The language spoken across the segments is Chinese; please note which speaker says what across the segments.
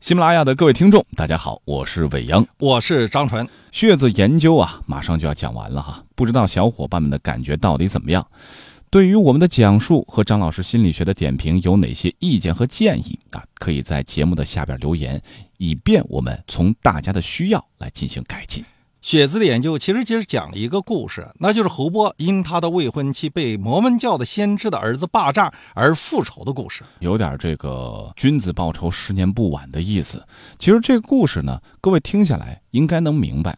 Speaker 1: 喜马拉雅的各位听众，大家好，我是伟阳，
Speaker 2: 我是张纯。
Speaker 1: 血字研究啊，马上就要讲完了哈，不知道小伙伴们的感觉到底怎么样？对于我们的讲述和张老师心理学的点评有哪些意见和建议啊？可以在节目的下边留言，以便我们从大家的需要来进行改进。
Speaker 2: 雪字的研究其实就是讲了一个故事，那就是侯波因他的未婚妻被摩门教的先知的儿子霸占而复仇的故事，
Speaker 1: 有点这个君子报仇十年不晚的意思。其实这个故事呢，各位听下来应该能明白，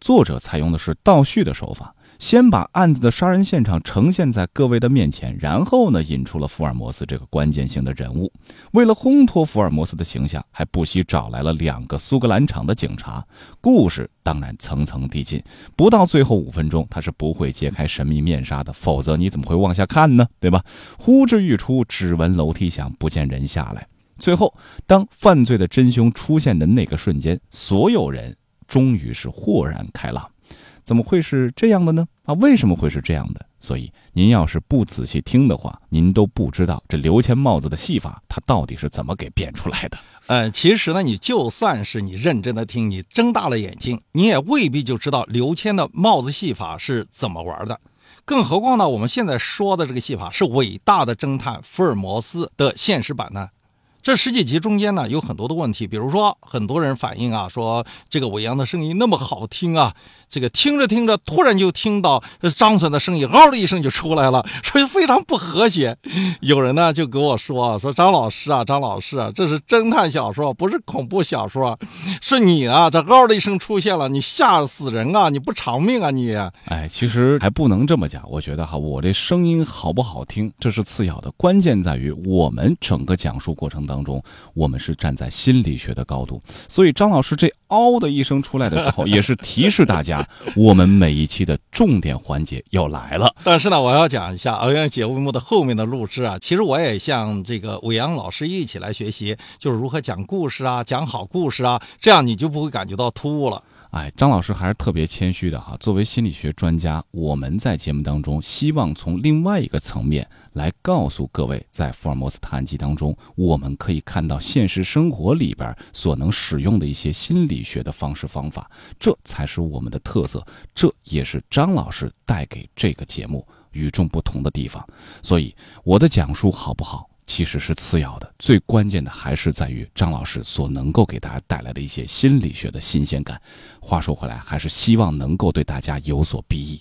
Speaker 1: 作者采用的是倒叙的手法。先把案子的杀人现场呈现在各位的面前，然后呢，引出了福尔摩斯这个关键性的人物。为了烘托福尔摩斯的形象，还不惜找来了两个苏格兰场的警察。故事当然层层递进，不到最后五分钟，他是不会揭开神秘面纱的，否则你怎么会往下看呢？对吧？呼之欲出，只闻楼梯响，不见人下来。最后，当犯罪的真凶出现的那个瞬间，所有人终于是豁然开朗。怎么会是这样的呢？啊，为什么会是这样的？所以您要是不仔细听的话，您都不知道这刘谦帽子的戏法，他到底是怎么给变出来的。
Speaker 2: 呃，其实呢，你就算是你认真的听，你睁大了眼睛，你也未必就知道刘谦的帽子戏法是怎么玩的。更何况呢，我们现在说的这个戏法是伟大的侦探福尔摩斯的现实版呢。这十几集中间呢，有很多的问题，比如说很多人反映啊，说这个伟阳的声音那么好听啊，这个听着听着，突然就听到张嘴的声音，嗷的一声就出来了，所以非常不和谐。有人呢就给我说，说张老师啊，张老师啊，这是侦探小说，不是恐怖小说，是你啊，这嗷的一声出现了，你吓死人啊，你不偿命啊你？
Speaker 1: 哎，其实还不能这么讲，我觉得哈，我这声音好不好听，这是次要的，关键在于我们整个讲述过程当。当中，我们是站在心理学的高度，所以张老师这“嗷”的一声出来的时候，也是提示大家，我们每一期的重点环节要来了。
Speaker 2: 但是呢，我要讲一下欧阳节目的后面的录制啊，其实我也向这个伟阳老师一起来学习，就是如何讲故事啊，讲好故事啊，这样你就不会感觉到突兀了。
Speaker 1: 哎，张老师还是特别谦虚的哈。作为心理学专家，我们在节目当中希望从另外一个层面来告诉各位，在福尔摩斯探案集当中，我们可以看到现实生活里边所能使用的一些心理学的方式方法，这才是我们的特色，这也是张老师带给这个节目与众不同的地方。所以，我的讲述好不好？其实是次要的，最关键的还是在于张老师所能够给大家带来的一些心理学的新鲜感。话说回来，还是希望能够对大家有所裨益。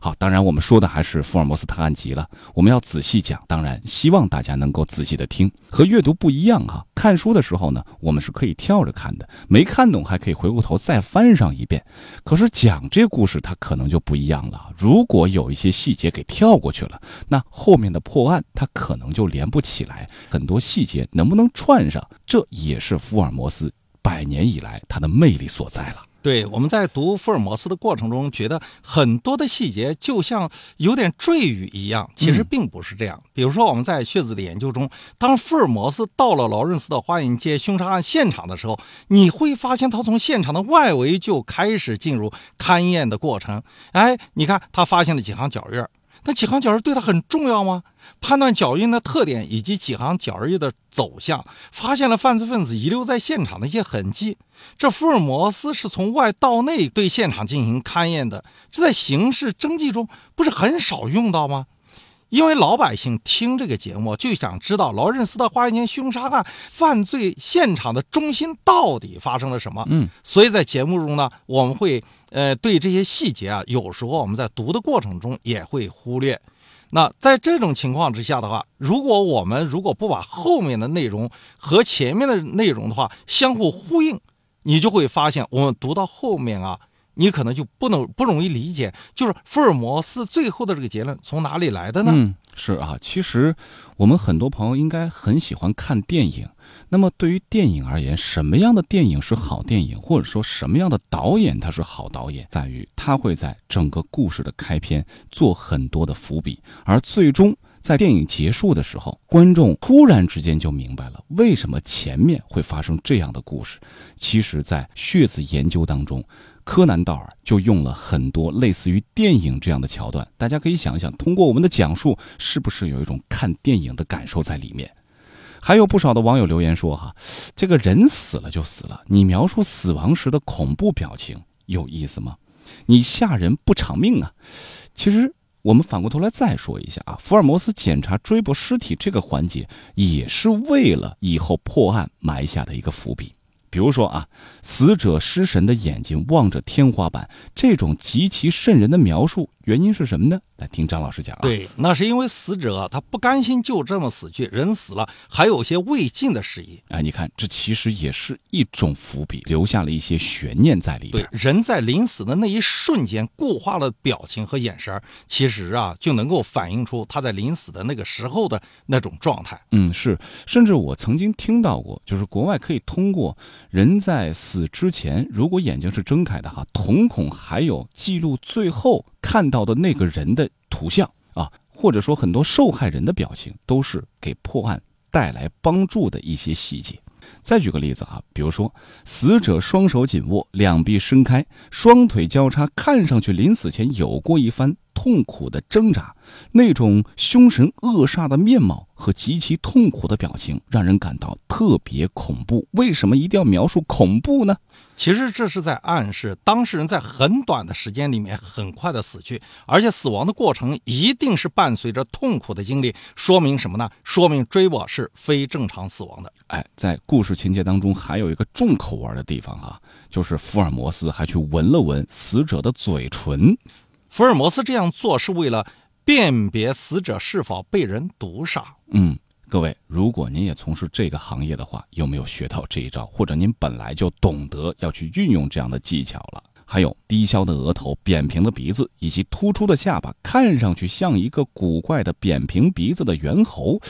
Speaker 1: 好，当然我们说的还是福尔摩斯特案集了，我们要仔细讲。当然，希望大家能够仔细的听，和阅读不一样哈。看书的时候呢，我们是可以跳着看的，没看懂还可以回过头再翻上一遍。可是讲这故事，它可能就不一样了。如果有一些细节给跳过去了，那后面的破案它可能就连不起来，很多细节能不能串上，这也是福尔摩斯百年以来它的魅力所在了。
Speaker 2: 对，我们在读福尔摩斯的过程中，觉得很多的细节就像有点赘语一样，其实并不是这样。比如说，我们在血子的研究中，当福尔摩斯到了劳伦斯的花园街凶杀案现场的时候，你会发现他从现场的外围就开始进入勘验的过程。哎，你看，他发现了几行脚印。那几行脚印对他很重要吗？判断脚印的特点以及几行脚印的走向，发现了犯罪分子遗留在现场的一些痕迹。这福尔摩斯是从外到内对现场进行勘验的，这在刑事侦缉中不是很少用到吗？因为老百姓听这个节目就想知道劳伦斯的花园凶杀案犯罪现场的中心到底发生了什么。
Speaker 1: 嗯，
Speaker 2: 所以在节目中呢，我们会呃对这些细节啊，有时候我们在读的过程中也会忽略。那在这种情况之下的话，如果我们如果不把后面的内容和前面的内容的话相互呼应，你就会发现我们读到后面啊。你可能就不能不容易理解，就是福尔摩斯最后的这个结论从哪里来的呢？
Speaker 1: 嗯，是啊，其实我们很多朋友应该很喜欢看电影。那么对于电影而言，什么样的电影是好电影，或者说什么样的导演他是好导演，在于他会在整个故事的开篇做很多的伏笔，而最终在电影结束的时候，观众突然之间就明白了为什么前面会发生这样的故事。其实，在血子研究当中。柯南道尔就用了很多类似于电影这样的桥段，大家可以想一想，通过我们的讲述，是不是有一种看电影的感受在里面？还有不少的网友留言说：“哈，这个人死了就死了，你描述死亡时的恐怖表情有意思吗？你吓人不偿命啊！”其实我们反过头来再说一下啊，福尔摩斯检查追捕尸体这个环节，也是为了以后破案埋下的一个伏笔。比如说啊，死者失神的眼睛望着天花板，这种极其瘆人的描述，原因是什么呢？来听张老师讲啊。
Speaker 2: 对，那是因为死者他不甘心就这么死去，人死了还有些未尽的事宜。
Speaker 1: 哎，你看，这其实也是一种伏笔，留下了一些悬念在里
Speaker 2: 边。对，人在临死的那一瞬间固化了表情和眼神，其实啊，就能够反映出他在临死的那个时候的那种状态。
Speaker 1: 嗯，是，甚至我曾经听到过，就是国外可以通过。人在死之前，如果眼睛是睁开的哈，瞳孔还有记录最后看到的那个人的图像啊，或者说很多受害人的表情，都是给破案带来帮助的一些细节。再举个例子哈，比如说死者双手紧握，两臂伸开，双腿交叉，看上去临死前有过一番痛苦的挣扎，那种凶神恶煞的面貌和极其痛苦的表情，让人感到特别恐怖。为什么一定要描述恐怖呢？
Speaker 2: 其实这是在暗示当事人在很短的时间里面很快的死去，而且死亡的过程一定是伴随着痛苦的经历。说明什么呢？说明追捕是非正常死亡的。
Speaker 1: 哎，在故事情节当中还有一个重口味的地方哈，就是福尔摩斯还去闻了闻死者的嘴唇。
Speaker 2: 福尔摩斯这样做是为了辨别死者是否被人毒杀。
Speaker 1: 嗯。各位，如果您也从事这个行业的话，有没有学到这一招？或者您本来就懂得要去运用这样的技巧了？还有低消的额头、扁平的鼻子以及突出的下巴，看上去像一个古怪的扁平鼻子的猿猴，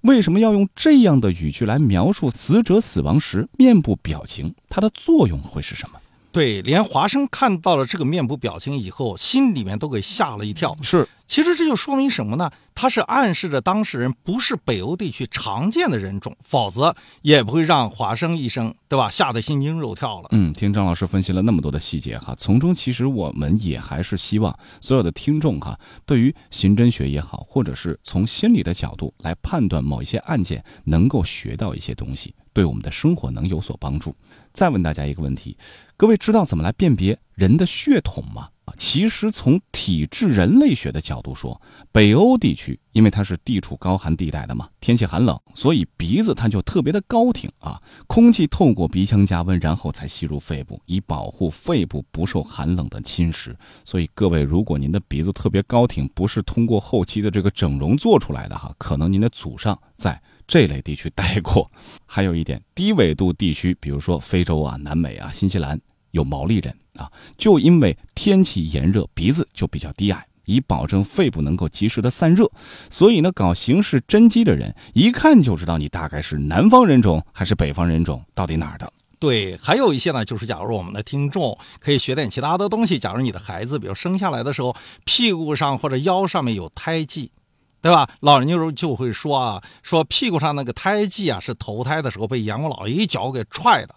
Speaker 1: 为什么要用这样的语句来描述死者死亡时面部表情？它的作用会是什么？
Speaker 2: 对，连华生看到了这个面部表情以后，心里面都给吓了一跳。
Speaker 1: 是。
Speaker 2: 其实这就说明什么呢？他是暗示着当事人不是北欧地区常见的人种，否则也不会让华生医生，对吧？吓得心惊肉跳了。
Speaker 1: 嗯，听张老师分析了那么多的细节哈，从中其实我们也还是希望所有的听众哈，对于刑侦学也好，或者是从心理的角度来判断某一些案件，能够学到一些东西，对我们的生活能有所帮助。再问大家一个问题：各位知道怎么来辨别人的血统吗？啊，其实从体质人类学的角度说，北欧地区因为它是地处高寒地带的嘛，天气寒冷，所以鼻子它就特别的高挺啊，空气透过鼻腔加温，然后才吸入肺部，以保护肺部不受寒冷的侵蚀。所以各位，如果您的鼻子特别高挺，不是通过后期的这个整容做出来的哈，可能您的祖上在这类地区待过。还有一点，低纬度地区，比如说非洲啊、南美啊、新西兰。有毛利人啊，就因为天气炎热，鼻子就比较低矮，以保证肺部能够及时的散热。所以呢，搞刑事侦缉的人一看就知道你大概是南方人种还是北方人种，到底哪儿的？
Speaker 2: 对，还有一些呢，就是假如我们的听众可以学点其他的东西，假如你的孩子，比如生下来的时候屁股上或者腰上面有胎记，对吧？老人就就会说啊，说屁股上那个胎记啊，是投胎的时候被阎王老爷一脚给踹的。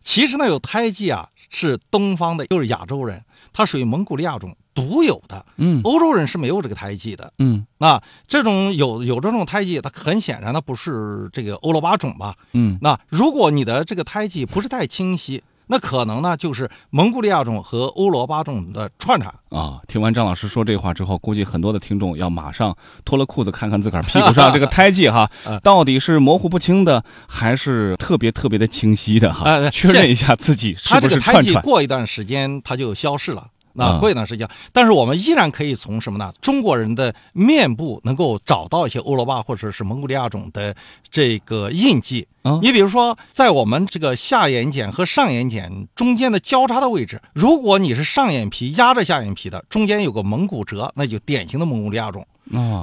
Speaker 2: 其实呢，有胎记啊。是东方的，就是亚洲人，它属于蒙古利亚种独有的。
Speaker 1: 嗯，
Speaker 2: 欧洲人是没有这个胎记的。
Speaker 1: 嗯，
Speaker 2: 那这种有有这种胎记，它很显然它不是这个欧罗巴种吧？
Speaker 1: 嗯，
Speaker 2: 那如果你的这个胎记不是太清晰。那可能呢，就是蒙古利亚种和欧罗巴种的串串
Speaker 1: 啊。听完张老师说这话之后，估计很多的听众要马上脱了裤子看看自个儿屁股上这个胎记哈，到底是模糊不清的，还是特别特别的清晰的哈？确认一下自己是不是串串。
Speaker 2: 过一段时间它就消失了。那过一段时间，但是我们依然可以从什么呢？中国人的面部能够找到一些欧罗巴或者是蒙古利亚种的这个印记。你比如说，在我们这个下眼睑和上眼睑中间的交叉的位置，如果你是上眼皮压着下眼皮的，中间有个蒙古褶，那就典型的蒙古利亚种。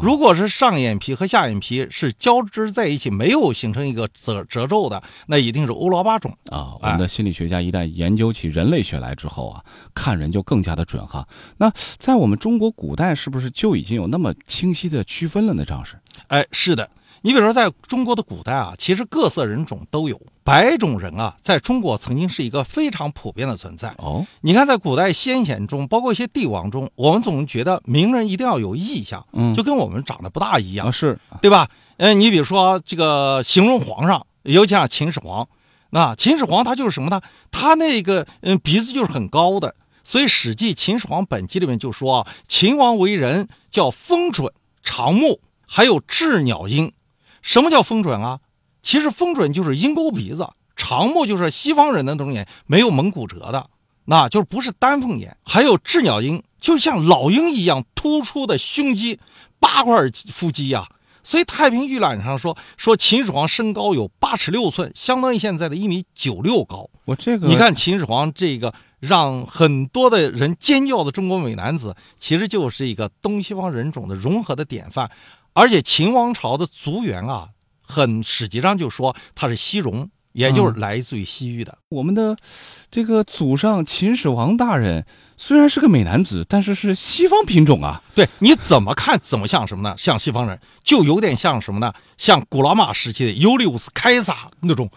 Speaker 2: 如果是上眼皮和下眼皮是交织在一起，没有形成一个褶褶皱的，那一定是欧罗巴种
Speaker 1: 啊。我们的心理学家一旦研究起人类学来之后啊，看人就更加的准哈。那在我们中国古代是不是就已经有那么清晰的区分了呢？张老师，
Speaker 2: 哎，是的。你比如说，在中国的古代啊，其实各色人种都有。白种人啊，在中国曾经是一个非常普遍的存在。
Speaker 1: 哦，
Speaker 2: 你看，在古代先贤中，包括一些帝王中，我们总觉得名人一定要有异象，嗯，就跟我们长得不大一样，
Speaker 1: 是，
Speaker 2: 对吧？嗯，你比如说这个形容皇上，尤其像秦始皇，那秦始皇他就是什么呢？他那个嗯鼻子就是很高的，所以《史记·秦始皇本纪》里面就说啊，秦王为人叫风准、长目，还有鸷鸟鹰。什么叫风准啊？其实风准就是鹰钩鼻子，长目就是西方人的那种眼，没有蒙古折的，那就是不是丹凤眼。还有鸷鸟鹰，就像老鹰一样突出的胸肌，八块腹肌呀。所以《太平御览》上说，说秦始皇身高有八尺六寸，相当于现在的一米九六高。
Speaker 1: 我这个
Speaker 2: 你看秦始皇这个让很多的人尖叫的中国美男子，其实就是一个东西方人种的融合的典范。而且秦王朝的族源啊，很史籍上就说他是西戎，也就是来自于西域的。
Speaker 1: 我们的这个祖上秦始皇大人虽然是个美男子，但是是西方品种啊。
Speaker 2: 对，你怎么看怎么像什么呢？像西方人，就有点像什么呢？像古罗马时期的尤利乌斯·凯撒那种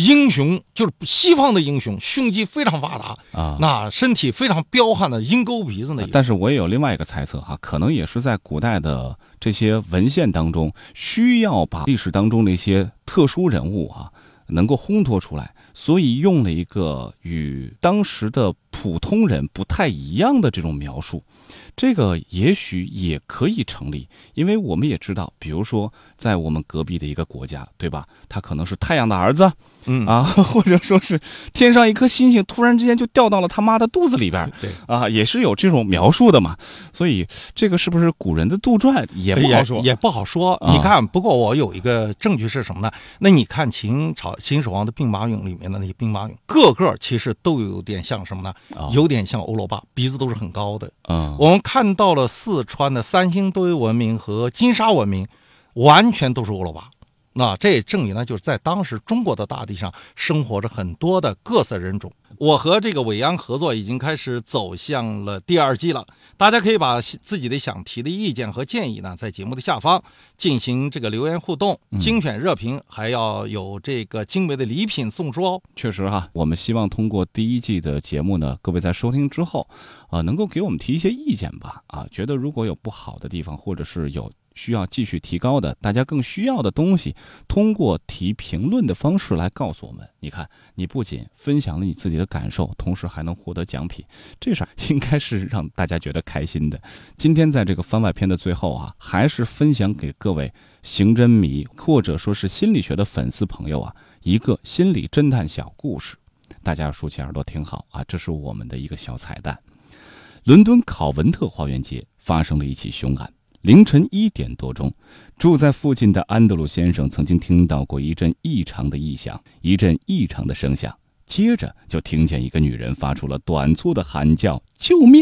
Speaker 2: 英雄，就是西方的英雄，胸肌非常发达
Speaker 1: 啊
Speaker 2: 那身体非常彪悍的鹰钩鼻子那。
Speaker 1: 但是我也有另外一个猜测哈，可能也是在古代的这些文献当中，需要把历史当中的一些特殊人物啊、能够烘托出来，所以用了一个与当时的普通人不太一样的这种描述。这个也许也可以成立，因为我们也知道，比如说在我们隔壁的一个国家，对吧？他可能是太阳的儿子，
Speaker 2: 嗯
Speaker 1: 啊，或者说是天上一颗星星突然之间就掉到了他妈的肚子里边儿，
Speaker 2: 对
Speaker 1: 啊，也是有这种描述的嘛。所以这个是不是古人的杜撰也不好说
Speaker 2: 也，也不好说。
Speaker 1: 啊
Speaker 2: 你看，不过我有一个证据是什么呢？那你看秦朝秦始皇的兵马俑里面的那些兵马俑，个个其实都有点像什么呢？
Speaker 1: 啊
Speaker 2: 有点像欧罗巴，鼻子都是很高的。
Speaker 1: 嗯，
Speaker 2: 我们看到了四川的三星堆文明和金沙文明，完全都是欧罗巴。那这也证明呢，就是在当时中国的大地上生活着很多的各色人种。我和这个伟央合作已经开始走向了第二季了，大家可以把自己的想提的意见和建议呢，在节目的下方进行这个留言互动，精选热评，还要有这个精美的礼品送出哦。
Speaker 1: 确实哈，我们希望通过第一季的节目呢，各位在收听之后，啊、能够给我们提一些意见吧。啊，觉得如果有不好的地方，或者是有需要继续提高的，大家更需要的东西，通过提评论的方式来告诉我们。你看，你不仅分享了你自己的感受，同时还能获得奖品，这事儿应该是让大家觉得开心的。今天在这个番外篇的最后啊，还是分享给各位刑侦迷或者说是心理学的粉丝朋友啊，一个心理侦探小故事。大家要竖起耳朵听好啊，这是我们的一个小彩蛋。伦敦考文特花园街发生了一起凶案。凌晨一点多钟，住在附近的安德鲁先生曾经听到过一阵异常的异响，一阵异常的声响，接着就听见一个女人发出了短促的喊叫：“救命！”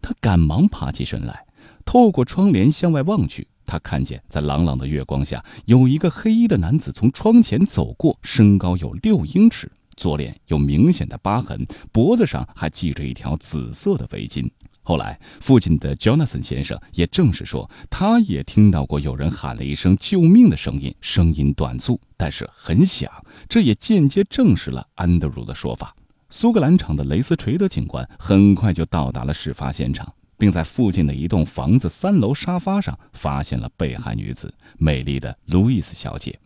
Speaker 1: 他赶忙爬起身来，透过窗帘向外望去，他看见在朗朗的月光下，有一个黑衣的男子从窗前走过，身高有六英尺，左脸有明显的疤痕，脖子上还系着一条紫色的围巾。后来，附近的 Jonathan 先生也证实说，他也听到过有人喊了一声“救命”的声音，声音短促，但是很响。这也间接证实了安德鲁的说法。苏格兰场的雷斯垂德警官很快就到达了事发现场，并在附近的一栋房子三楼沙发上发现了被害女子美丽的路易斯小姐。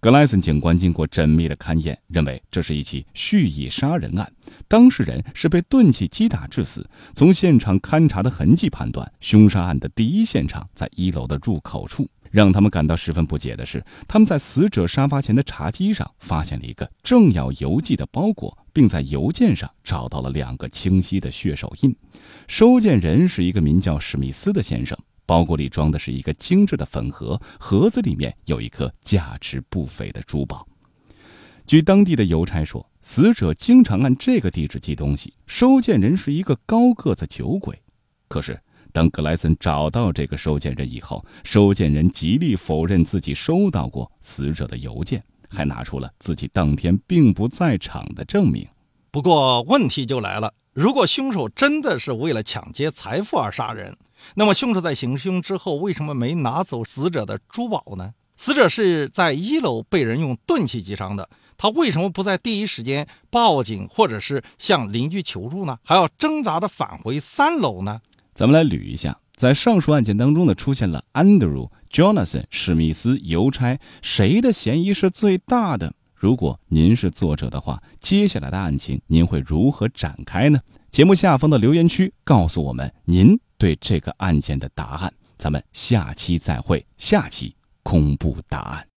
Speaker 1: 格莱森警官经过缜密的勘验，认为这是一起蓄意杀人案，当事人是被钝器击打致死。从现场勘查的痕迹判断，凶杀案的第一现场在一楼的入口处。让他们感到十分不解的是，他们在死者沙发前的茶几上发现了一个正要邮寄的包裹，并在邮件上找到了两个清晰的血手印。收件人是一个名叫史密斯的先生。包裹里装的是一个精致的粉盒，盒子里面有一颗价值不菲的珠宝。据当地的邮差说，死者经常按这个地址寄东西，收件人是一个高个子酒鬼。可是，当格莱森找到这个收件人以后，收件人极力否认自己收到过死者的邮件，还拿出了自己当天并不在场的证明。
Speaker 2: 不过问题就来了，如果凶手真的是为了抢劫财富而杀人，那么凶手在行凶之后为什么没拿走死者的珠宝呢？死者是在一楼被人用钝器击伤的，他为什么不在第一时间报警或者是向邻居求助呢？还要挣扎着返回三楼呢？
Speaker 1: 咱们来捋一下，在上述案件当中呢，出现了 Andrew、Jonathan、史密斯、邮差，谁的嫌疑是最大的？如果您是作者的话，接下来的案情您会如何展开呢？节目下方的留言区告诉我们您对这个案件的答案。咱们下期再会，下期公布答案。